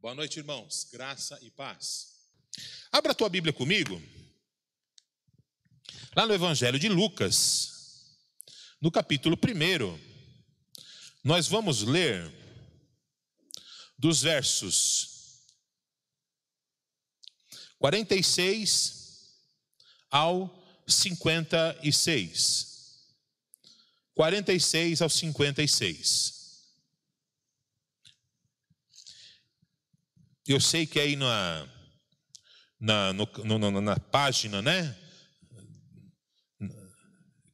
Boa noite, irmãos. Graça e paz. Abra a tua Bíblia comigo. Lá no Evangelho de Lucas, no capítulo 1, nós vamos ler dos versos 46 ao 56. 46 ao 56. Eu sei que aí na, na, no, no, na página, né?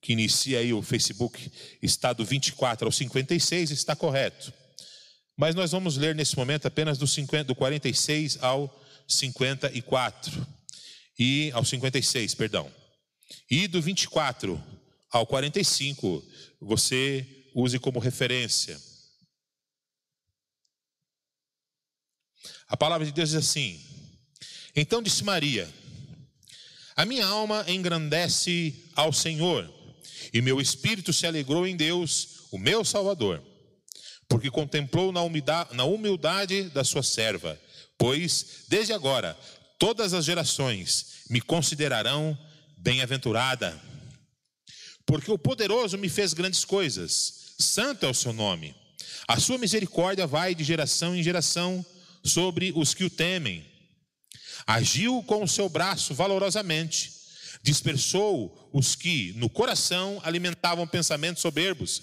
Que inicia aí o Facebook, está do 24 ao 56, está correto. Mas nós vamos ler nesse momento apenas do, 50, do 46 ao 54. E ao 56, perdão. E do 24 ao 45, você use como referência. A palavra de Deus diz assim: Então disse Maria: A minha alma engrandece ao Senhor, e meu espírito se alegrou em Deus, o meu Salvador, porque contemplou na humildade, da sua serva, pois desde agora todas as gerações me considerarão bem-aventurada. Porque o poderoso me fez grandes coisas, santo é o seu nome. A sua misericórdia vai de geração em geração sobre os que o temem. Agiu com o seu braço valorosamente, dispersou os que no coração alimentavam pensamentos soberbos,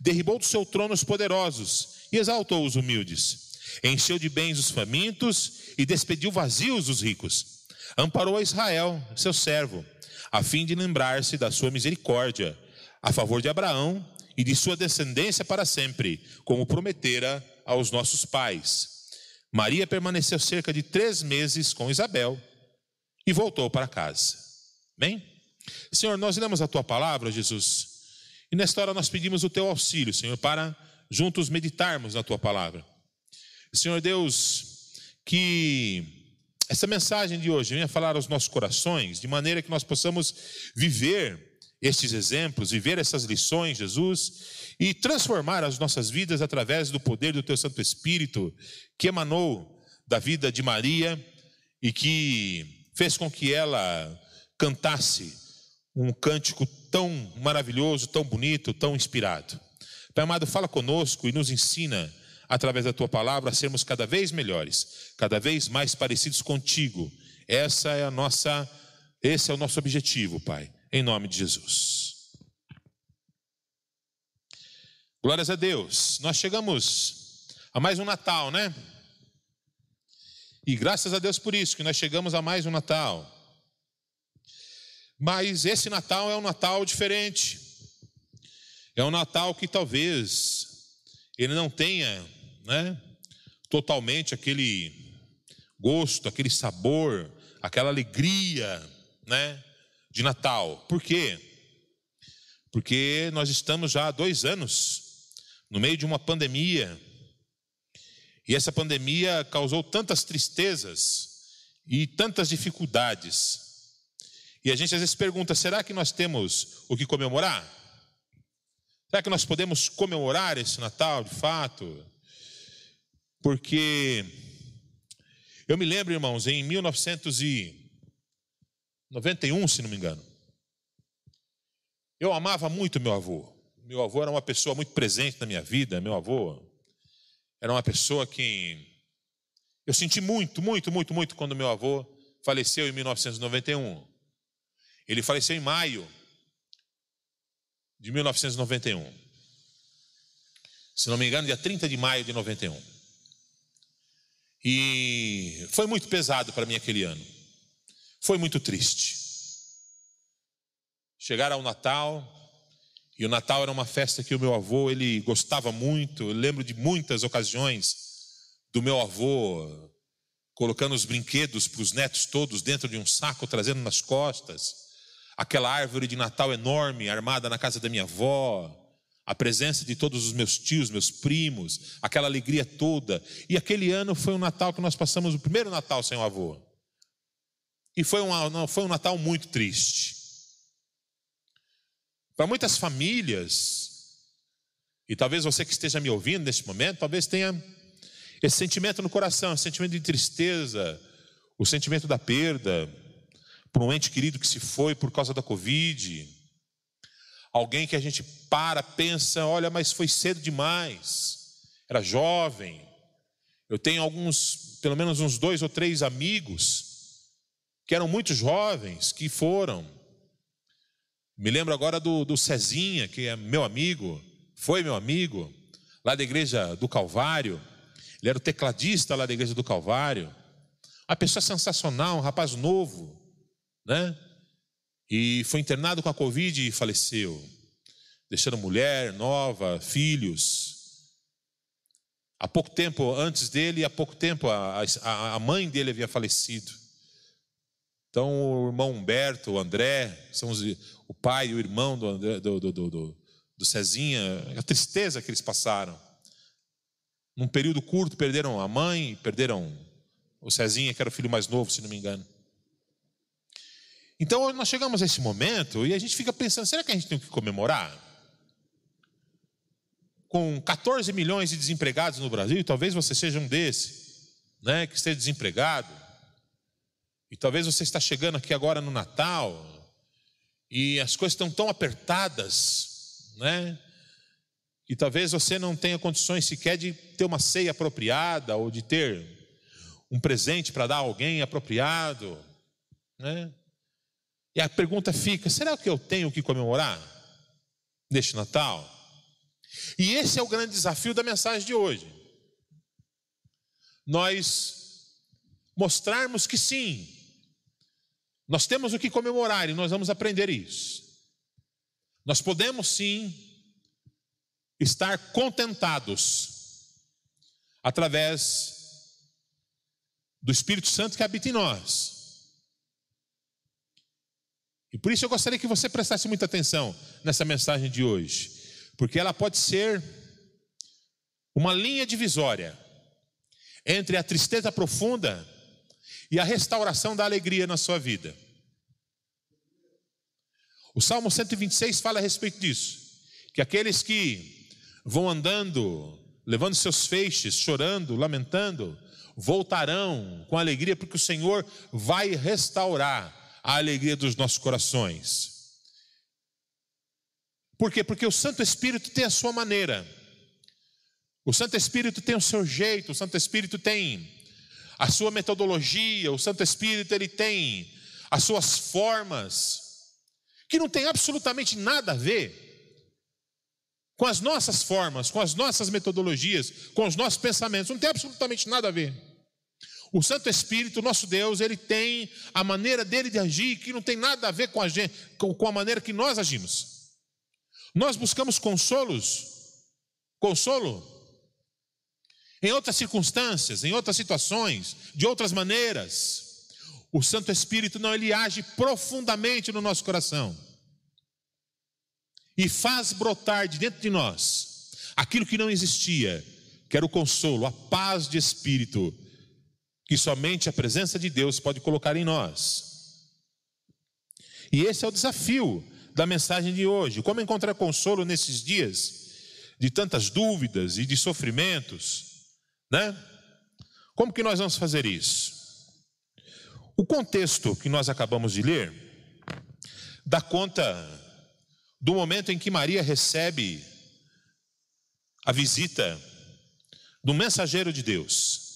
derribou do seu trono os poderosos e exaltou os humildes. Encheu de bens os famintos e despediu vazios os ricos. Amparou a Israel, seu servo, a fim de lembrar-se da sua misericórdia a favor de Abraão e de sua descendência para sempre, como prometera aos nossos pais Maria permaneceu cerca de três meses com Isabel e voltou para casa. Bem? Senhor, nós lemos a tua palavra, Jesus, e nesta hora nós pedimos o teu auxílio, Senhor, para juntos meditarmos na tua palavra. Senhor Deus, que essa mensagem de hoje venha falar aos nossos corações, de maneira que nós possamos viver estes exemplos, viver essas lições, Jesus, e transformar as nossas vidas através do poder do Teu Santo Espírito, que emanou da vida de Maria e que fez com que ela cantasse um cântico tão maravilhoso, tão bonito, tão inspirado. Pai amado, fala conosco e nos ensina, através da Tua palavra, a sermos cada vez melhores, cada vez mais parecidos contigo. Essa é a nossa, esse é o nosso objetivo, Pai em nome de Jesus. Glórias a Deus. Nós chegamos a mais um Natal, né? E graças a Deus por isso, que nós chegamos a mais um Natal. Mas esse Natal é um Natal diferente. É um Natal que talvez ele não tenha, né, totalmente aquele gosto, aquele sabor, aquela alegria, né, de Natal. Por quê? Porque nós estamos já há dois anos no meio de uma pandemia, e essa pandemia causou tantas tristezas e tantas dificuldades. E a gente às vezes pergunta: será que nós temos o que comemorar? Será que nós podemos comemorar esse Natal de fato? Porque eu me lembro, irmãos, em 1900 e 91, se não me engano. Eu amava muito meu avô. Meu avô era uma pessoa muito presente na minha vida. Meu avô era uma pessoa que eu senti muito, muito, muito, muito quando meu avô faleceu em 1991. Ele faleceu em maio de 1991. Se não me engano, dia 30 de maio de 91. E foi muito pesado para mim aquele ano. Foi muito triste. Chegar ao Natal, e o Natal era uma festa que o meu avô ele gostava muito. Eu lembro de muitas ocasiões do meu avô colocando os brinquedos para os netos todos dentro de um saco, trazendo nas costas. Aquela árvore de Natal enorme armada na casa da minha avó, a presença de todos os meus tios, meus primos, aquela alegria toda. E aquele ano foi um Natal que nós passamos o primeiro Natal sem o avô. E foi um, foi um Natal muito triste. Para muitas famílias, e talvez você que esteja me ouvindo neste momento, talvez tenha Esse sentimento no coração, esse sentimento de tristeza, o sentimento da perda por um ente querido que se foi por causa da Covid. Alguém que a gente para, pensa, olha, mas foi cedo demais, era jovem. Eu tenho alguns, pelo menos uns dois ou três amigos que eram muito jovens, que foram. Me lembro agora do, do Cezinha, que é meu amigo, foi meu amigo, lá da igreja do Calvário. Ele era o tecladista lá da igreja do Calvário. Uma pessoa sensacional, um rapaz novo, né? E foi internado com a Covid e faleceu, deixando mulher nova, filhos. Há pouco tempo antes dele, há pouco tempo a, a, a mãe dele havia falecido. Então o irmão Humberto, o André, são os, o pai e o irmão do, André, do, do, do, do Cezinha, a tristeza que eles passaram. Num período curto, perderam a mãe, perderam o Cezinha, que era o filho mais novo, se não me engano. Então nós chegamos a esse momento e a gente fica pensando: será que a gente tem que comemorar? Com 14 milhões de desempregados no Brasil, talvez você seja um desses, né, que esteja desempregado. E talvez você está chegando aqui agora no Natal e as coisas estão tão apertadas, né? E talvez você não tenha condições sequer de ter uma ceia apropriada ou de ter um presente para dar a alguém apropriado, né? E a pergunta fica: será que eu tenho que comemorar neste Natal? E esse é o grande desafio da mensagem de hoje. Nós mostrarmos que sim, nós temos o que comemorar e nós vamos aprender isso. Nós podemos sim estar contentados através do Espírito Santo que habita em nós. E por isso eu gostaria que você prestasse muita atenção nessa mensagem de hoje, porque ela pode ser uma linha divisória entre a tristeza profunda e a restauração da alegria na sua vida. O Salmo 126 fala a respeito disso, que aqueles que vão andando, levando seus feixes, chorando, lamentando, voltarão com alegria, porque o Senhor vai restaurar a alegria dos nossos corações. Por quê? Porque o Santo Espírito tem a sua maneira. O Santo Espírito tem o seu jeito, o Santo Espírito tem a sua metodologia, o Santo Espírito ele tem as suas formas que não tem absolutamente nada a ver com as nossas formas, com as nossas metodologias, com os nossos pensamentos, não tem absolutamente nada a ver. O Santo Espírito, nosso Deus, ele tem a maneira dele de agir que não tem nada a ver com a, gente, com a maneira que nós agimos. Nós buscamos consolos, consolo, em outras circunstâncias, em outras situações, de outras maneiras. O Santo Espírito não, ele age profundamente no nosso coração e faz brotar de dentro de nós aquilo que não existia, que era o consolo, a paz de espírito que somente a presença de Deus pode colocar em nós. E esse é o desafio da mensagem de hoje. Como encontrar consolo nesses dias de tantas dúvidas e de sofrimentos, né? Como que nós vamos fazer isso? O contexto que nós acabamos de ler dá conta do momento em que Maria recebe a visita do mensageiro de Deus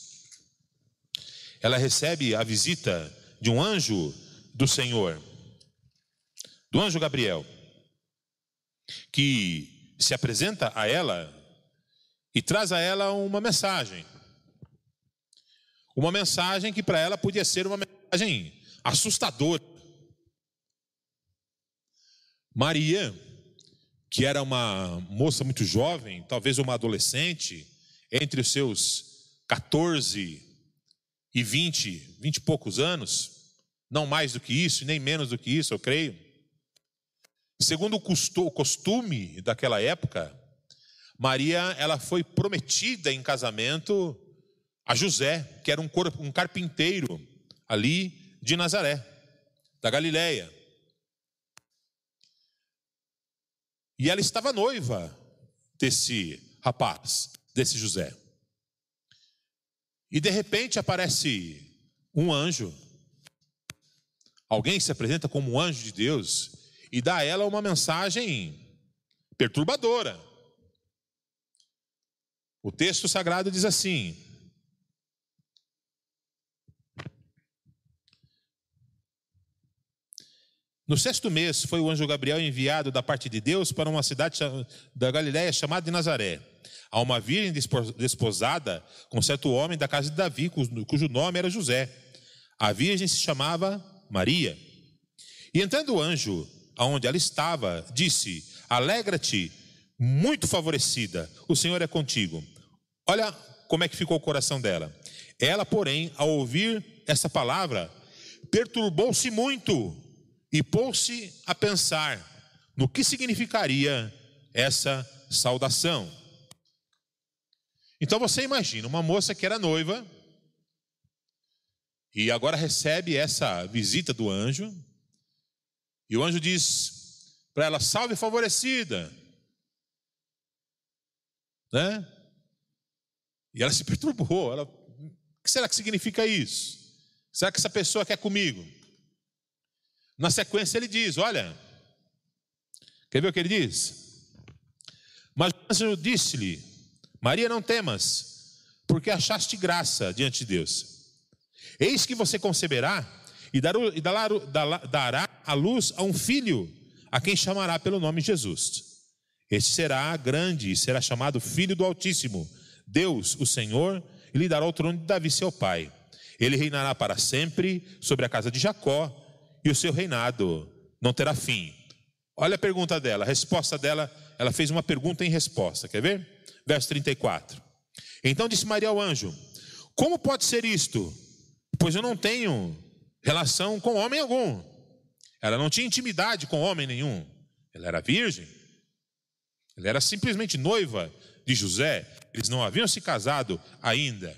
ela recebe a visita de um anjo do Senhor, do anjo Gabriel, que se apresenta a ela e traz a ela uma mensagem. Uma mensagem que para ela podia ser uma mensagem assustadora. Maria, que era uma moça muito jovem, talvez uma adolescente, entre os seus 14 e 20, 20 e poucos anos, não mais do que isso, nem menos do que isso, eu creio. Segundo o costume daquela época, Maria ela foi prometida em casamento a José, que era um, um carpinteiro ali de Nazaré, da Galileia. E ela estava noiva desse rapaz, desse José. E de repente aparece um anjo. Alguém se apresenta como um anjo de Deus e dá a ela uma mensagem perturbadora. O texto sagrado diz assim: No sexto mês foi o anjo Gabriel enviado da parte de Deus para uma cidade da Galiléia chamada de Nazaré, a uma virgem desposada com certo homem da casa de Davi, cujo nome era José. A virgem se chamava Maria. E entrando o anjo aonde ela estava, disse: Alegra-te, muito favorecida, o Senhor é contigo. Olha como é que ficou o coração dela. Ela, porém, ao ouvir essa palavra, perturbou-se muito e pôs-se a pensar no que significaria essa saudação. Então você imagina uma moça que era noiva e agora recebe essa visita do anjo, e o anjo diz para ela: Salve favorecida, né? E ela se perturbou. Ela, o que será que significa isso? Será que essa pessoa quer comigo? Na sequência ele diz: Olha, quer ver o que ele diz? Mas anjo disse-lhe: Maria, não temas, porque achaste graça diante de Deus. Eis que você conceberá e dará a luz a um filho, a quem chamará pelo nome Jesus. Este será grande e será chamado Filho do Altíssimo. Deus, o Senhor, lhe dará o trono de Davi, seu pai. Ele reinará para sempre sobre a casa de Jacó e o seu reinado não terá fim. Olha a pergunta dela, a resposta dela, ela fez uma pergunta em resposta, quer ver? Verso 34. Então disse Maria ao anjo: Como pode ser isto? Pois eu não tenho relação com homem algum. Ela não tinha intimidade com homem nenhum. Ela era virgem. Ela era simplesmente noiva de José. Eles não haviam se casado ainda.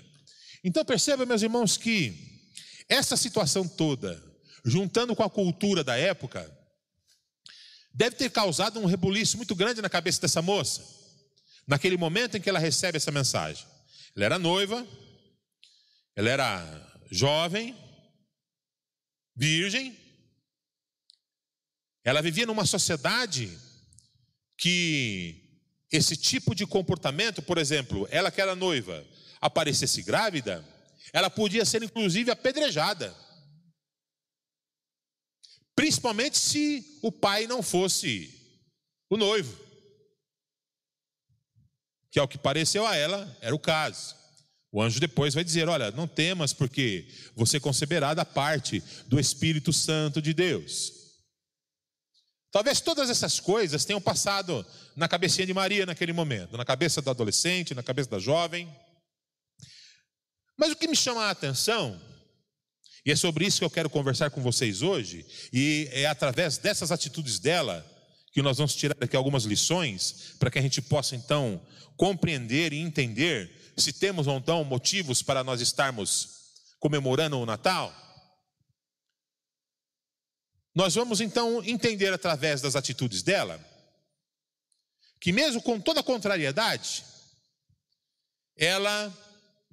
Então perceba, meus irmãos, que essa situação toda juntando com a cultura da época, deve ter causado um rebuliço muito grande na cabeça dessa moça, naquele momento em que ela recebe essa mensagem. Ela era noiva, ela era jovem, virgem, ela vivia numa sociedade que esse tipo de comportamento, por exemplo, ela que era noiva, aparecesse grávida, ela podia ser inclusive apedrejada. Principalmente se o pai não fosse o noivo. Que ao que pareceu a ela, era o caso. O anjo depois vai dizer: Olha, não temas, porque você conceberá da parte do Espírito Santo de Deus. Talvez todas essas coisas tenham passado na cabecinha de Maria naquele momento, na cabeça do adolescente, na cabeça da jovem. Mas o que me chama a atenção e é sobre isso que eu quero conversar com vocês hoje, e é através dessas atitudes dela que nós vamos tirar aqui algumas lições, para que a gente possa então compreender e entender se temos ou não motivos para nós estarmos comemorando o Natal. Nós vamos então entender através das atitudes dela, que mesmo com toda a contrariedade, ela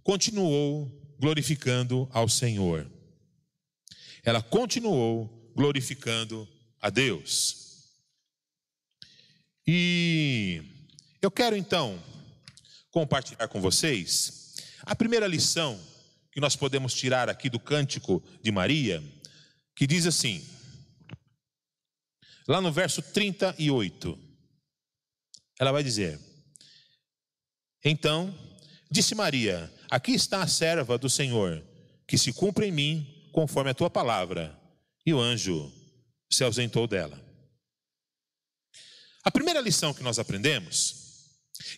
continuou glorificando ao Senhor ela continuou glorificando a Deus. E eu quero então compartilhar com vocês a primeira lição que nós podemos tirar aqui do cântico de Maria, que diz assim, lá no verso 38, ela vai dizer: Então disse Maria: Aqui está a serva do Senhor, que se cumpra em mim conforme a tua palavra. E o anjo se ausentou dela. A primeira lição que nós aprendemos,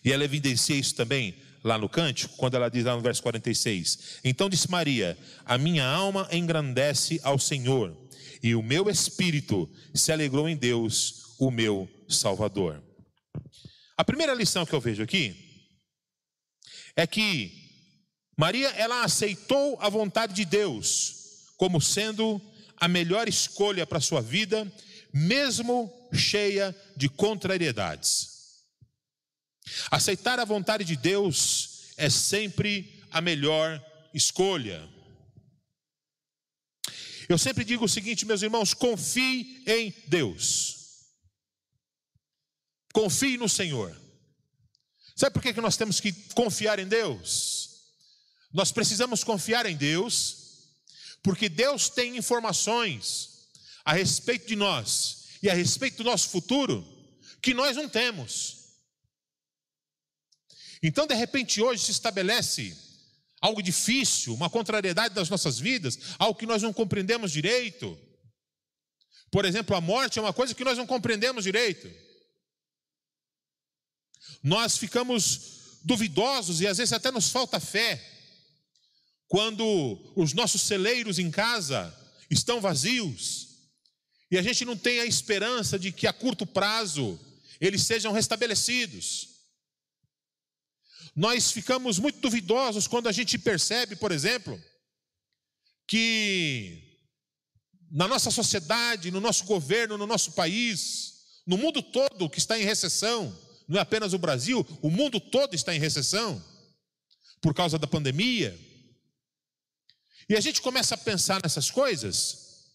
e ela evidencia isso também lá no cântico, quando ela diz lá no verso 46: Então disse Maria: A minha alma engrandece ao Senhor, e o meu espírito se alegrou em Deus, o meu Salvador. A primeira lição que eu vejo aqui é que Maria ela aceitou a vontade de Deus como sendo a melhor escolha para sua vida, mesmo cheia de contrariedades. Aceitar a vontade de Deus é sempre a melhor escolha. Eu sempre digo o seguinte, meus irmãos: confie em Deus, confie no Senhor. Sabe por que nós temos que confiar em Deus? Nós precisamos confiar em Deus, porque Deus tem informações a respeito de nós e a respeito do nosso futuro que nós não temos. Então, de repente, hoje se estabelece algo difícil, uma contrariedade das nossas vidas, algo que nós não compreendemos direito. Por exemplo, a morte é uma coisa que nós não compreendemos direito. Nós ficamos duvidosos e às vezes até nos falta fé quando os nossos celeiros em casa estão vazios e a gente não tem a esperança de que a curto prazo eles sejam restabelecidos. Nós ficamos muito duvidosos quando a gente percebe, por exemplo, que na nossa sociedade, no nosso governo, no nosso país, no mundo todo que está em recessão, não é apenas o Brasil, o mundo todo está em recessão por causa da pandemia. E a gente começa a pensar nessas coisas,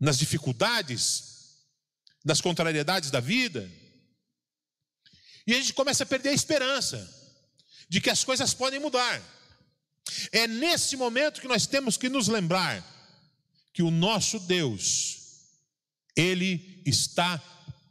nas dificuldades, nas contrariedades da vida, e a gente começa a perder a esperança de que as coisas podem mudar. É nesse momento que nós temos que nos lembrar que o nosso Deus, Ele está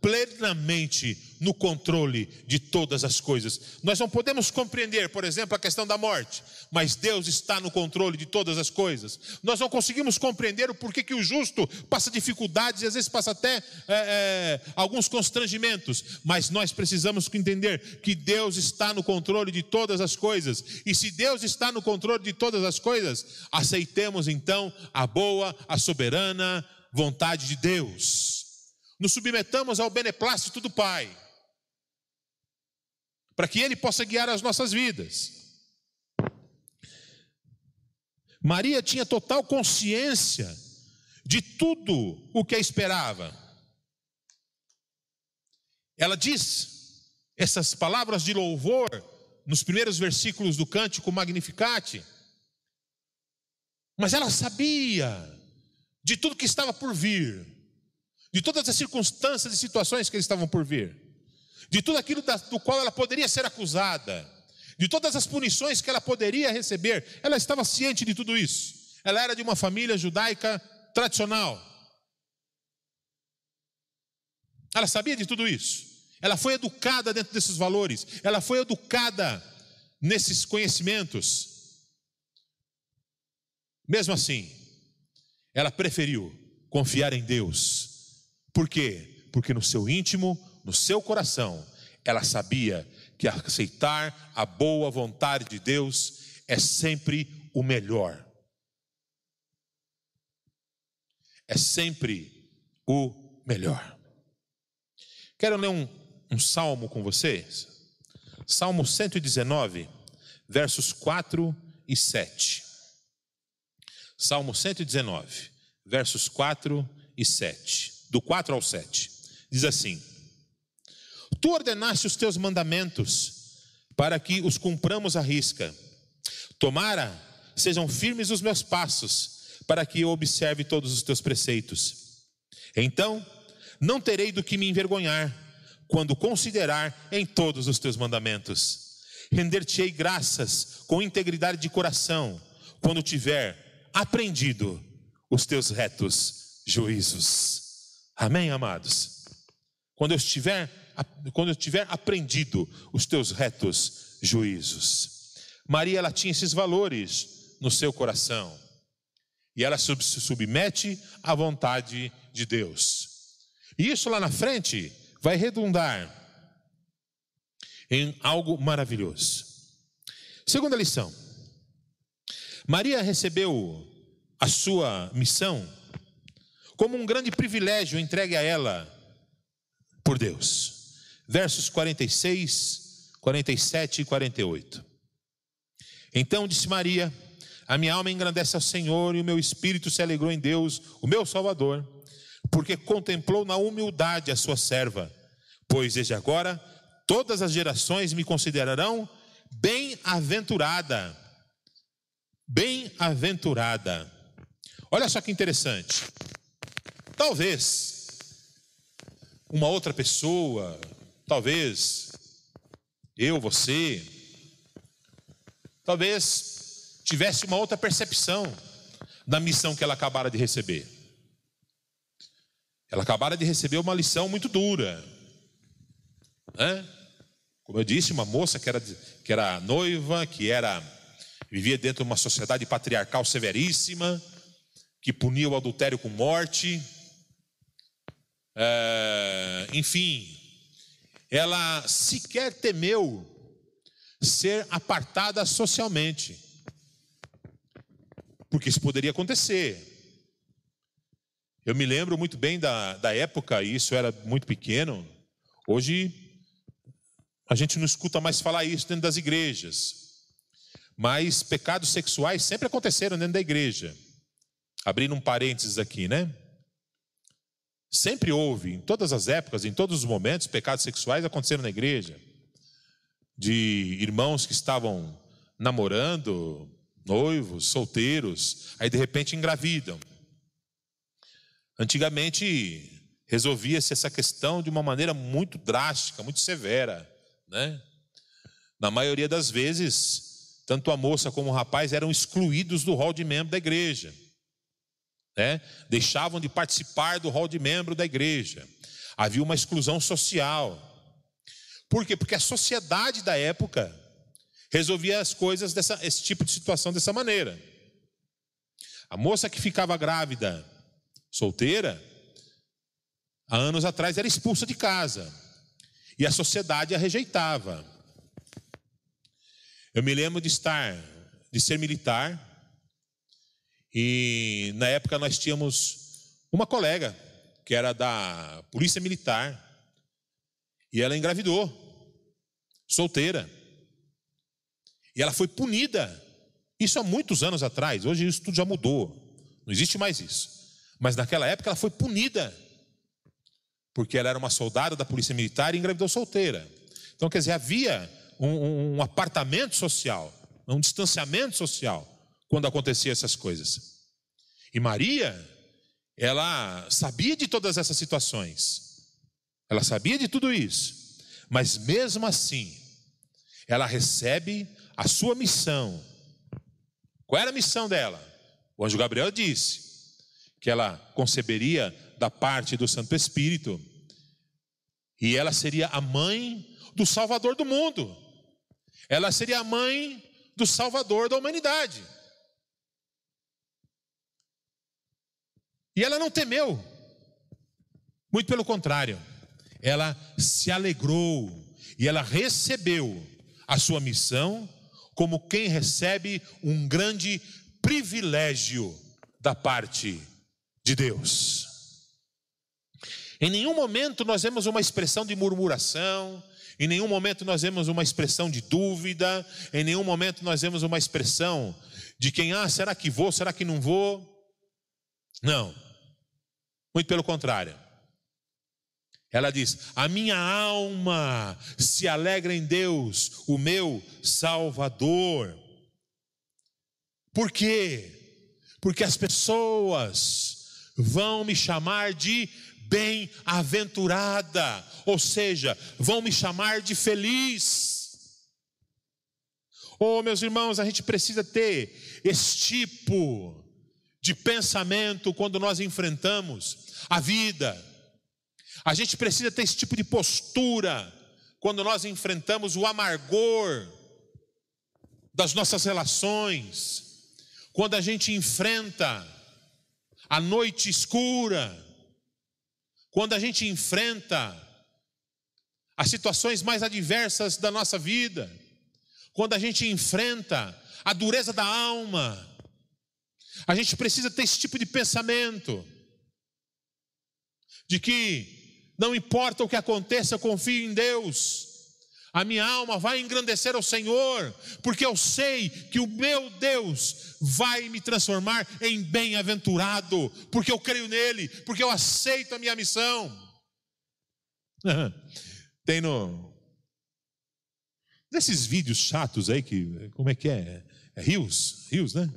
plenamente no controle de todas as coisas. Nós não podemos compreender, por exemplo, a questão da morte, mas Deus está no controle de todas as coisas. Nós não conseguimos compreender o porquê que o justo passa dificuldades e às vezes passa até é, é, alguns constrangimentos, mas nós precisamos entender que Deus está no controle de todas as coisas. E se Deus está no controle de todas as coisas, aceitemos então a boa, a soberana vontade de Deus nos submetamos ao beneplácito do Pai, para que Ele possa guiar as nossas vidas. Maria tinha total consciência de tudo o que a esperava. Ela diz essas palavras de louvor nos primeiros versículos do cântico Magnificat, mas ela sabia de tudo que estava por vir de todas as circunstâncias e situações que eles estavam por vir, de tudo aquilo do qual ela poderia ser acusada, de todas as punições que ela poderia receber, ela estava ciente de tudo isso. Ela era de uma família judaica tradicional. Ela sabia de tudo isso. Ela foi educada dentro desses valores, ela foi educada nesses conhecimentos. Mesmo assim, ela preferiu confiar em Deus por quê? Porque no seu íntimo, no seu coração, ela sabia que aceitar a boa vontade de Deus é sempre o melhor. É sempre o melhor. Quero ler um, um salmo com vocês. Salmo 119, versos 4 e 7. Salmo 119, versos 4 e 7 do 4 ao 7. Diz assim: Tu ordenaste os teus mandamentos para que os cumpramos à risca. Tomara sejam firmes os meus passos, para que eu observe todos os teus preceitos. Então, não terei do que me envergonhar, quando considerar em todos os teus mandamentos. Render-te-ei graças com integridade de coração, quando tiver aprendido os teus retos juízos. Amém, amados? Quando eu estiver, quando eu tiver aprendido os teus retos juízos. Maria, ela tinha esses valores no seu coração. E ela se submete à vontade de Deus. E isso lá na frente vai redundar em algo maravilhoso. Segunda lição. Maria recebeu a sua missão como um grande privilégio entregue a ela por Deus. Versos 46, 47 e 48. Então disse Maria: A minha alma engrandece ao Senhor e o meu espírito se alegrou em Deus, o meu Salvador, porque contemplou na humildade a sua serva. Pois desde agora todas as gerações me considerarão bem-aventurada, bem-aventurada. Olha só que interessante. Talvez uma outra pessoa, talvez eu, você, talvez tivesse uma outra percepção da missão que ela acabara de receber. Ela acabara de receber uma lição muito dura. Né? Como eu disse, uma moça que era, que era noiva, que era vivia dentro de uma sociedade patriarcal severíssima, que punia o adultério com morte. É, enfim, ela sequer temeu ser apartada socialmente, porque isso poderia acontecer. Eu me lembro muito bem da, da época, e isso era muito pequeno. Hoje, a gente não escuta mais falar isso dentro das igrejas. Mas pecados sexuais sempre aconteceram dentro da igreja. Abrindo um parênteses aqui, né? Sempre houve, em todas as épocas, em todos os momentos, pecados sexuais aconteceram na igreja. De irmãos que estavam namorando, noivos, solteiros, aí de repente engravidam. Antigamente resolvia-se essa questão de uma maneira muito drástica, muito severa, né? Na maioria das vezes, tanto a moça como o rapaz eram excluídos do rol de membro da igreja, né? Deixavam de participar do rol de membro da igreja. Havia uma exclusão social. Por quê? Porque a sociedade da época resolvia as coisas dessa esse tipo de situação dessa maneira. A moça que ficava grávida solteira, há anos atrás era expulsa de casa e a sociedade a rejeitava. Eu me lembro de estar, de ser militar, e na época nós tínhamos uma colega que era da Polícia Militar e ela engravidou, solteira. E ela foi punida. Isso há muitos anos atrás, hoje isso tudo já mudou, não existe mais isso. Mas naquela época ela foi punida, porque ela era uma soldada da polícia militar e engravidou solteira. Então, quer dizer, havia um, um apartamento social, um distanciamento social, quando acontecia essas coisas. E Maria, ela sabia de todas essas situações, ela sabia de tudo isso, mas mesmo assim, ela recebe a sua missão. Qual era a missão dela? O anjo Gabriel disse: que ela conceberia da parte do Santo Espírito, e ela seria a mãe do Salvador do mundo, ela seria a mãe do Salvador da humanidade. E ela não temeu, muito pelo contrário, ela se alegrou e ela recebeu a sua missão como quem recebe um grande privilégio da parte de Deus. Em nenhum momento nós vemos uma expressão de murmuração, em nenhum momento nós vemos uma expressão de dúvida, em nenhum momento nós vemos uma expressão de quem, ah, será que vou, será que não vou? Não, muito pelo contrário. Ela diz: A minha alma se alegra em Deus, o meu Salvador. Por quê? Porque as pessoas vão me chamar de bem-aventurada, ou seja, vão me chamar de feliz. Oh, meus irmãos, a gente precisa ter esse tipo de pensamento quando nós enfrentamos a vida. A gente precisa ter esse tipo de postura quando nós enfrentamos o amargor das nossas relações, quando a gente enfrenta a noite escura, quando a gente enfrenta as situações mais adversas da nossa vida, quando a gente enfrenta a dureza da alma, a gente precisa ter esse tipo de pensamento, de que não importa o que aconteça, eu confio em Deus. A minha alma vai engrandecer ao Senhor, porque eu sei que o meu Deus vai me transformar em bem-aventurado, porque eu creio nele, porque eu aceito a minha missão. Tem no. Desses vídeos chatos aí que. Como é que é? É rios? Rios, né?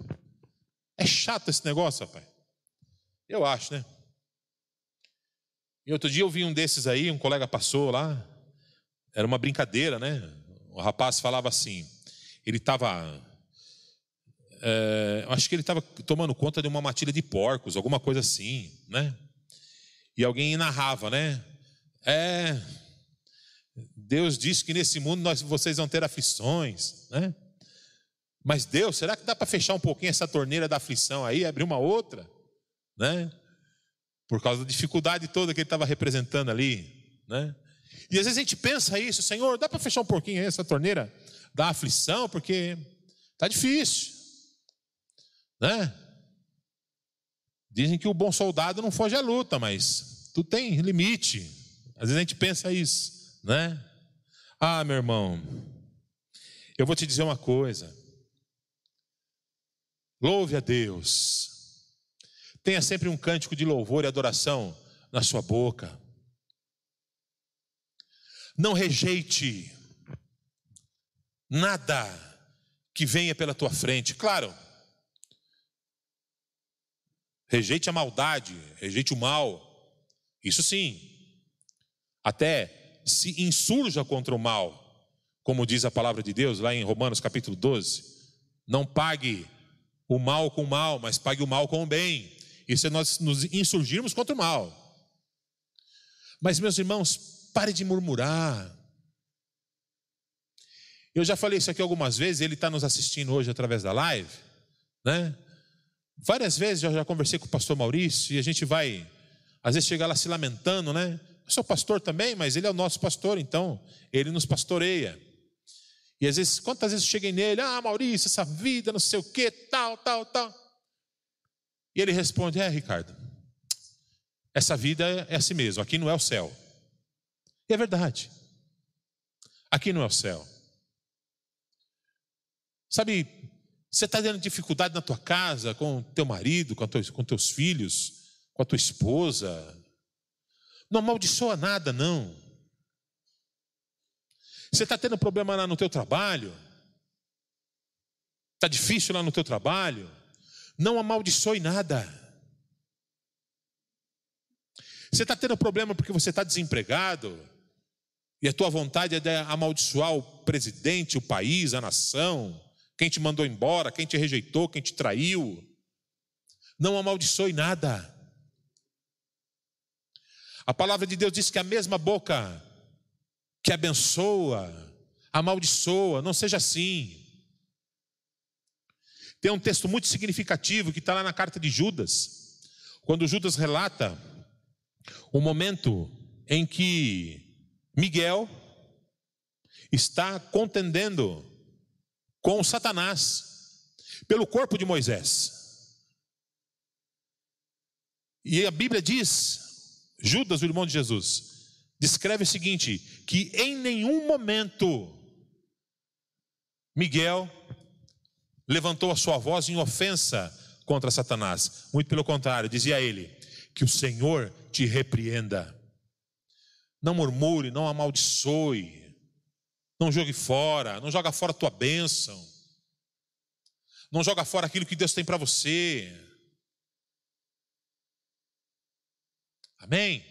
É chato esse negócio, rapaz. Eu acho, né? E outro dia eu vi um desses aí, um colega passou lá, era uma brincadeira, né? O rapaz falava assim, ele estava, é, acho que ele estava tomando conta de uma matilha de porcos, alguma coisa assim, né? E alguém narrava, né? É, Deus disse que nesse mundo nós, vocês vão ter aflições, né? Mas Deus, será que dá para fechar um pouquinho essa torneira da aflição aí, abrir uma outra, né? Por causa da dificuldade toda que ele estava representando ali, né? E às vezes a gente pensa isso, Senhor, dá para fechar um pouquinho aí essa torneira da aflição, porque tá difícil, né? Dizem que o bom soldado não foge à luta, mas tu tem limite. Às vezes a gente pensa isso, né? Ah, meu irmão, eu vou te dizer uma coisa. Louve a Deus. Tenha sempre um cântico de louvor e adoração na sua boca. Não rejeite nada que venha pela tua frente. Claro, rejeite a maldade, rejeite o mal. Isso sim. Até se insurja contra o mal, como diz a palavra de Deus lá em Romanos capítulo 12. Não pague o mal com o mal, mas pague o mal com o bem. Isso é nós nos insurgirmos contra o mal. Mas, meus irmãos, pare de murmurar. Eu já falei isso aqui algumas vezes, ele está nos assistindo hoje através da live, né? Várias vezes eu já conversei com o pastor Maurício e a gente vai, às vezes, chegar lá se lamentando, né? Eu sou pastor também, mas ele é o nosso pastor, então ele nos pastoreia. E às vezes, quantas vezes eu cheguei nele, ah, Maurício, essa vida, não sei o que, tal, tal, tal. E ele responde: É, Ricardo, essa vida é assim mesmo, aqui não é o céu. E é verdade, aqui não é o céu. Sabe, você está tendo dificuldade na tua casa, com teu marido, com, teu, com teus filhos, com a tua esposa. Não amaldiçoa nada, não. Você está tendo problema lá no teu trabalho? Está difícil lá no teu trabalho? Não amaldiçoe nada. Você está tendo problema porque você está desempregado? E a tua vontade é de amaldiçoar o presidente, o país, a nação, quem te mandou embora, quem te rejeitou, quem te traiu. Não amaldiçoe nada. A palavra de Deus diz que a mesma boca que abençoa, amaldiçoa, não seja assim. Tem um texto muito significativo que está lá na carta de Judas, quando Judas relata o momento em que Miguel está contendendo com Satanás pelo corpo de Moisés. E a Bíblia diz, Judas, o irmão de Jesus, descreve o seguinte: que em nenhum momento Miguel levantou a sua voz em ofensa contra Satanás. Muito pelo contrário, dizia ele: que o Senhor te repreenda. Não murmure, não amaldiçoe, não jogue fora, não joga fora a tua bênção, não joga fora aquilo que Deus tem para você. Amém?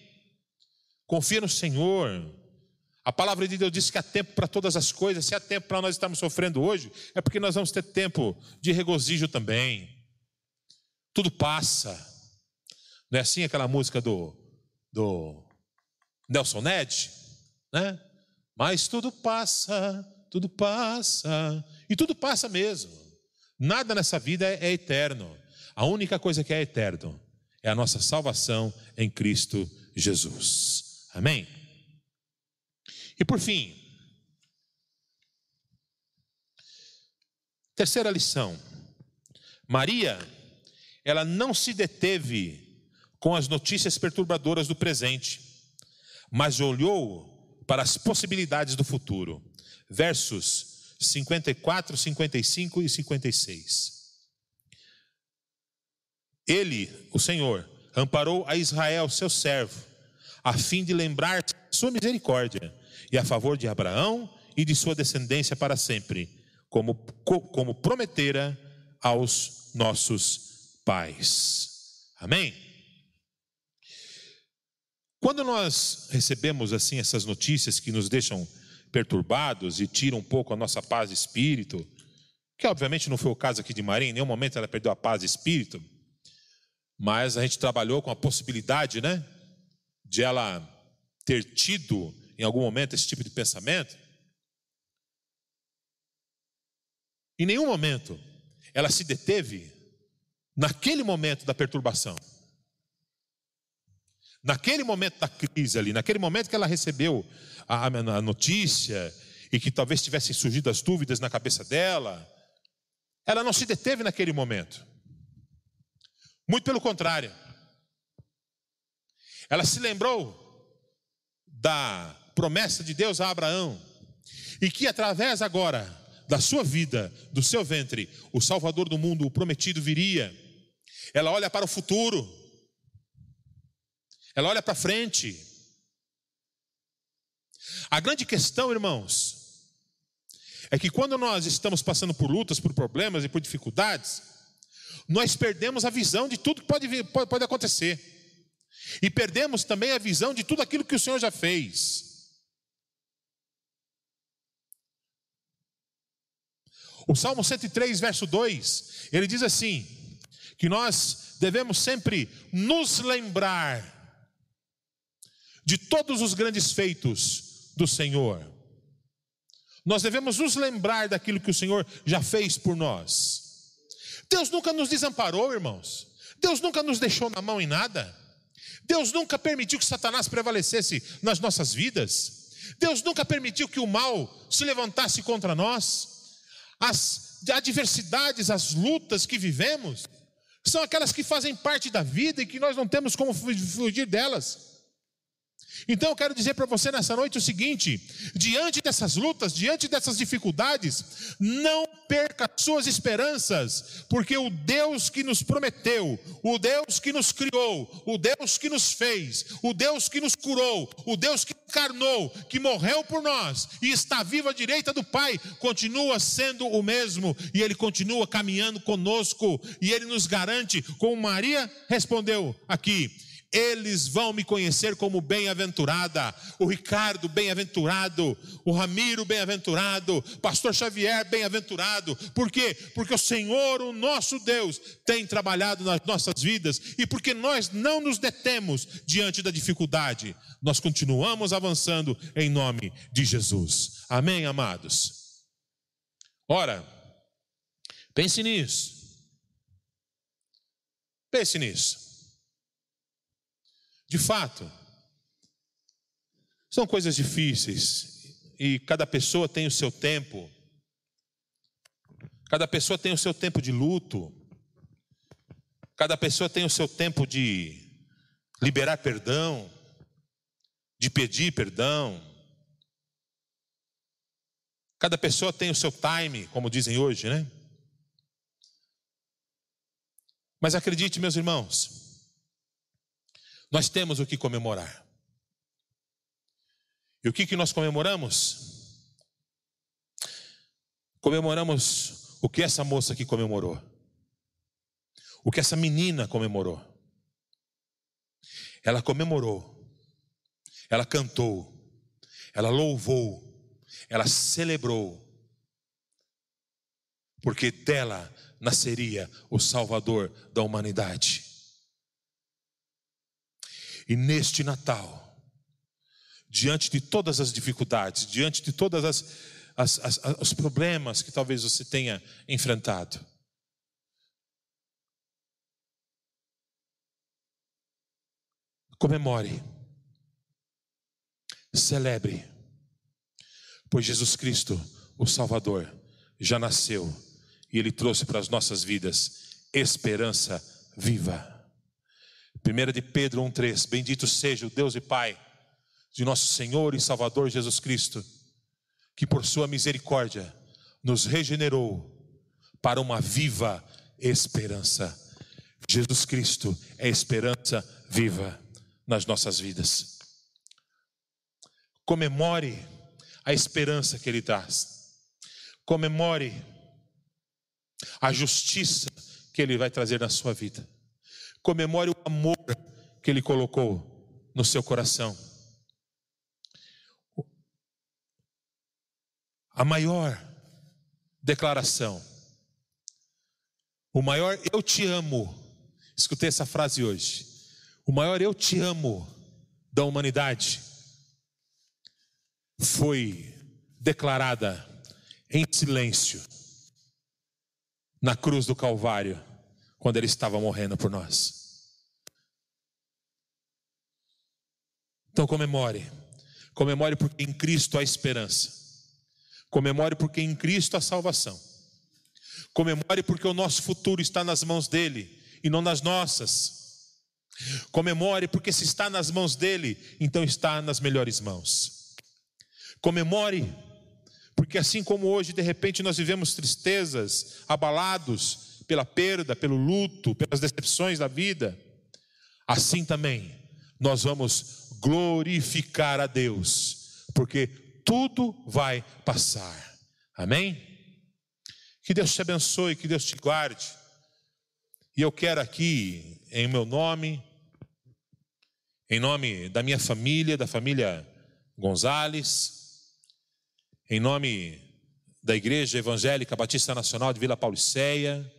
Confia no Senhor. A palavra de Deus diz que há tempo para todas as coisas. Se há tempo para nós estarmos sofrendo hoje, é porque nós vamos ter tempo de regozijo também. Tudo passa. Não é assim aquela música do, do Nelson Ned? Né? Mas tudo passa, tudo passa. E tudo passa mesmo. Nada nessa vida é, é eterno. A única coisa que é eterno é a nossa salvação em Cristo Jesus. Amém? E por fim, terceira lição. Maria, ela não se deteve com as notícias perturbadoras do presente, mas olhou para as possibilidades do futuro. Versos 54, 55 e 56. Ele, o Senhor, amparou a Israel, seu servo, a fim de lembrar sua misericórdia e a favor de Abraão e de sua descendência para sempre, como, como prometera aos nossos pais. Amém? Quando nós recebemos assim essas notícias que nos deixam perturbados e tiram um pouco a nossa paz de espírito, que obviamente não foi o caso aqui de Maria, em nenhum momento ela perdeu a paz de espírito, mas a gente trabalhou com a possibilidade, né, de ela ter tido em algum momento esse tipo de pensamento. Em nenhum momento ela se deteve naquele momento da perturbação. Naquele momento da crise ali, naquele momento que ela recebeu a, a notícia e que talvez tivessem surgido as dúvidas na cabeça dela, ela não se deteve naquele momento. Muito pelo contrário. Ela se lembrou da promessa de Deus a Abraão e que através agora da sua vida, do seu ventre, o Salvador do mundo, o prometido, viria. Ela olha para o futuro, ela olha para frente. A grande questão, irmãos, é que quando nós estamos passando por lutas, por problemas e por dificuldades, nós perdemos a visão de tudo que pode, pode acontecer, e perdemos também a visão de tudo aquilo que o Senhor já fez. O Salmo 103, verso 2, ele diz assim: que nós devemos sempre nos lembrar de todos os grandes feitos do Senhor. Nós devemos nos lembrar daquilo que o Senhor já fez por nós. Deus nunca nos desamparou, irmãos. Deus nunca nos deixou na mão em nada. Deus nunca permitiu que Satanás prevalecesse nas nossas vidas. Deus nunca permitiu que o mal se levantasse contra nós. As adversidades, as lutas que vivemos, são aquelas que fazem parte da vida e que nós não temos como fugir delas. Então eu quero dizer para você nessa noite o seguinte: diante dessas lutas, diante dessas dificuldades, não perca suas esperanças, porque o Deus que nos prometeu, o Deus que nos criou, o Deus que nos fez, o Deus que nos curou, o Deus que encarnou, que morreu por nós e está vivo à direita do Pai, continua sendo o mesmo e ele continua caminhando conosco e ele nos garante, como Maria respondeu aqui eles vão me conhecer como bem-aventurada, o Ricardo bem-aventurado, o Ramiro bem-aventurado, Pastor Xavier bem-aventurado. Por quê? Porque o Senhor, o nosso Deus, tem trabalhado nas nossas vidas e porque nós não nos detemos diante da dificuldade, nós continuamos avançando em nome de Jesus. Amém, amados? Ora, pense nisso. Pense nisso. De fato, são coisas difíceis e cada pessoa tem o seu tempo. Cada pessoa tem o seu tempo de luto. Cada pessoa tem o seu tempo de liberar perdão, de pedir perdão. Cada pessoa tem o seu time, como dizem hoje, né? Mas acredite, meus irmãos, nós temos o que comemorar. E o que, que nós comemoramos? Comemoramos o que essa moça aqui comemorou. O que essa menina comemorou. Ela comemorou. Ela cantou. Ela louvou. Ela celebrou. Porque dela nasceria o Salvador da humanidade. E neste Natal, diante de todas as dificuldades, diante de todos as, as, as, os problemas que talvez você tenha enfrentado, comemore, celebre, pois Jesus Cristo, o Salvador, já nasceu e Ele trouxe para as nossas vidas esperança viva. 1 de Pedro 1,3: Bendito seja o Deus e Pai de nosso Senhor e Salvador Jesus Cristo, que por Sua misericórdia nos regenerou para uma viva esperança. Jesus Cristo é esperança viva nas nossas vidas. Comemore a esperança que Ele traz. Comemore a justiça que Ele vai trazer na sua vida. Comemore o amor que Ele colocou no seu coração. A maior declaração, o maior eu te amo, escutei essa frase hoje. O maior eu te amo da humanidade foi declarada em silêncio na cruz do Calvário, quando ele estava morrendo por nós. Então comemore, comemore porque em Cristo há esperança, comemore porque em Cristo há salvação, comemore porque o nosso futuro está nas mãos dele e não nas nossas. Comemore porque se está nas mãos dele, então está nas melhores mãos. Comemore porque assim como hoje, de repente, nós vivemos tristezas, abalados pela perda, pelo luto, pelas decepções da vida, assim também nós vamos glorificar a Deus, porque tudo vai passar. Amém? Que Deus te abençoe, que Deus te guarde. E eu quero aqui, em meu nome, em nome da minha família, da família Gonzales, em nome da Igreja Evangélica Batista Nacional de Vila Pauliceia,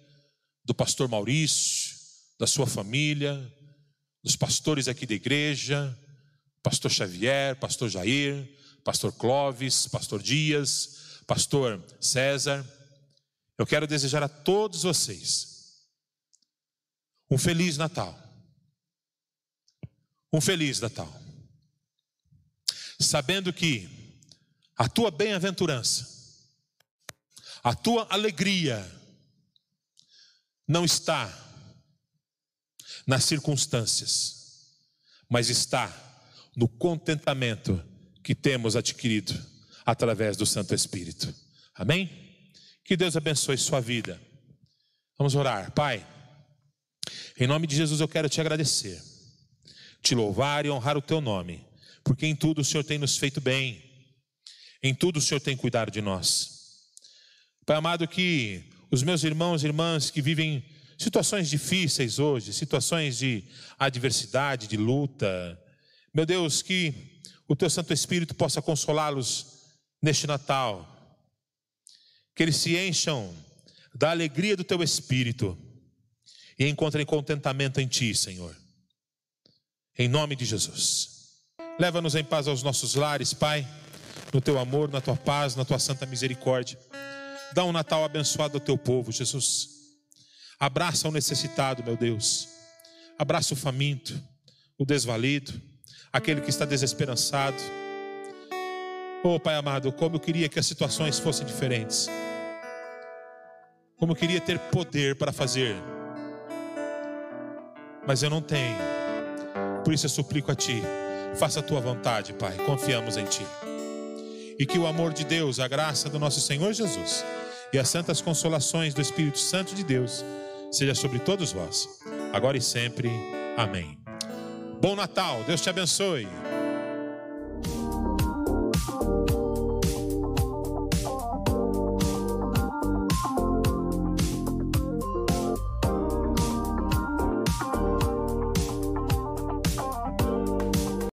do pastor Maurício, da sua família, dos pastores aqui da igreja, pastor Xavier, pastor Jair, pastor Clóvis, pastor Dias, pastor César. Eu quero desejar a todos vocês um feliz Natal. Um feliz Natal. Sabendo que a tua bem-aventurança, a tua alegria não está nas circunstâncias, mas está no contentamento que temos adquirido através do Santo Espírito. Amém? Que Deus abençoe sua vida. Vamos orar. Pai, em nome de Jesus eu quero te agradecer, te louvar e honrar o teu nome, porque em tudo o Senhor tem nos feito bem em tudo o Senhor tem cuidado de nós. Pai amado, que os meus irmãos e irmãs que vivem situações difíceis hoje, situações de adversidade, de luta, meu Deus, que o Teu Santo Espírito possa consolá-los neste Natal, que eles se encham da alegria do Teu Espírito e encontrem contentamento em Ti, Senhor. Em nome de Jesus. Leva-nos em paz aos nossos lares, Pai no teu amor, na tua paz, na tua santa misericórdia. Dá um Natal abençoado ao teu povo, Jesus. Abraça o necessitado, meu Deus. Abraça o faminto, o desvalido, aquele que está desesperançado. Oh, Pai amado, como eu queria que as situações fossem diferentes. Como eu queria ter poder para fazer. Mas eu não tenho. Por isso eu suplico a Ti. Faça a Tua vontade, Pai. Confiamos em Ti e que o amor de Deus, a graça do nosso Senhor Jesus e as santas consolações do Espírito Santo de Deus seja sobre todos vós, agora e sempre. Amém. Bom Natal, Deus te abençoe.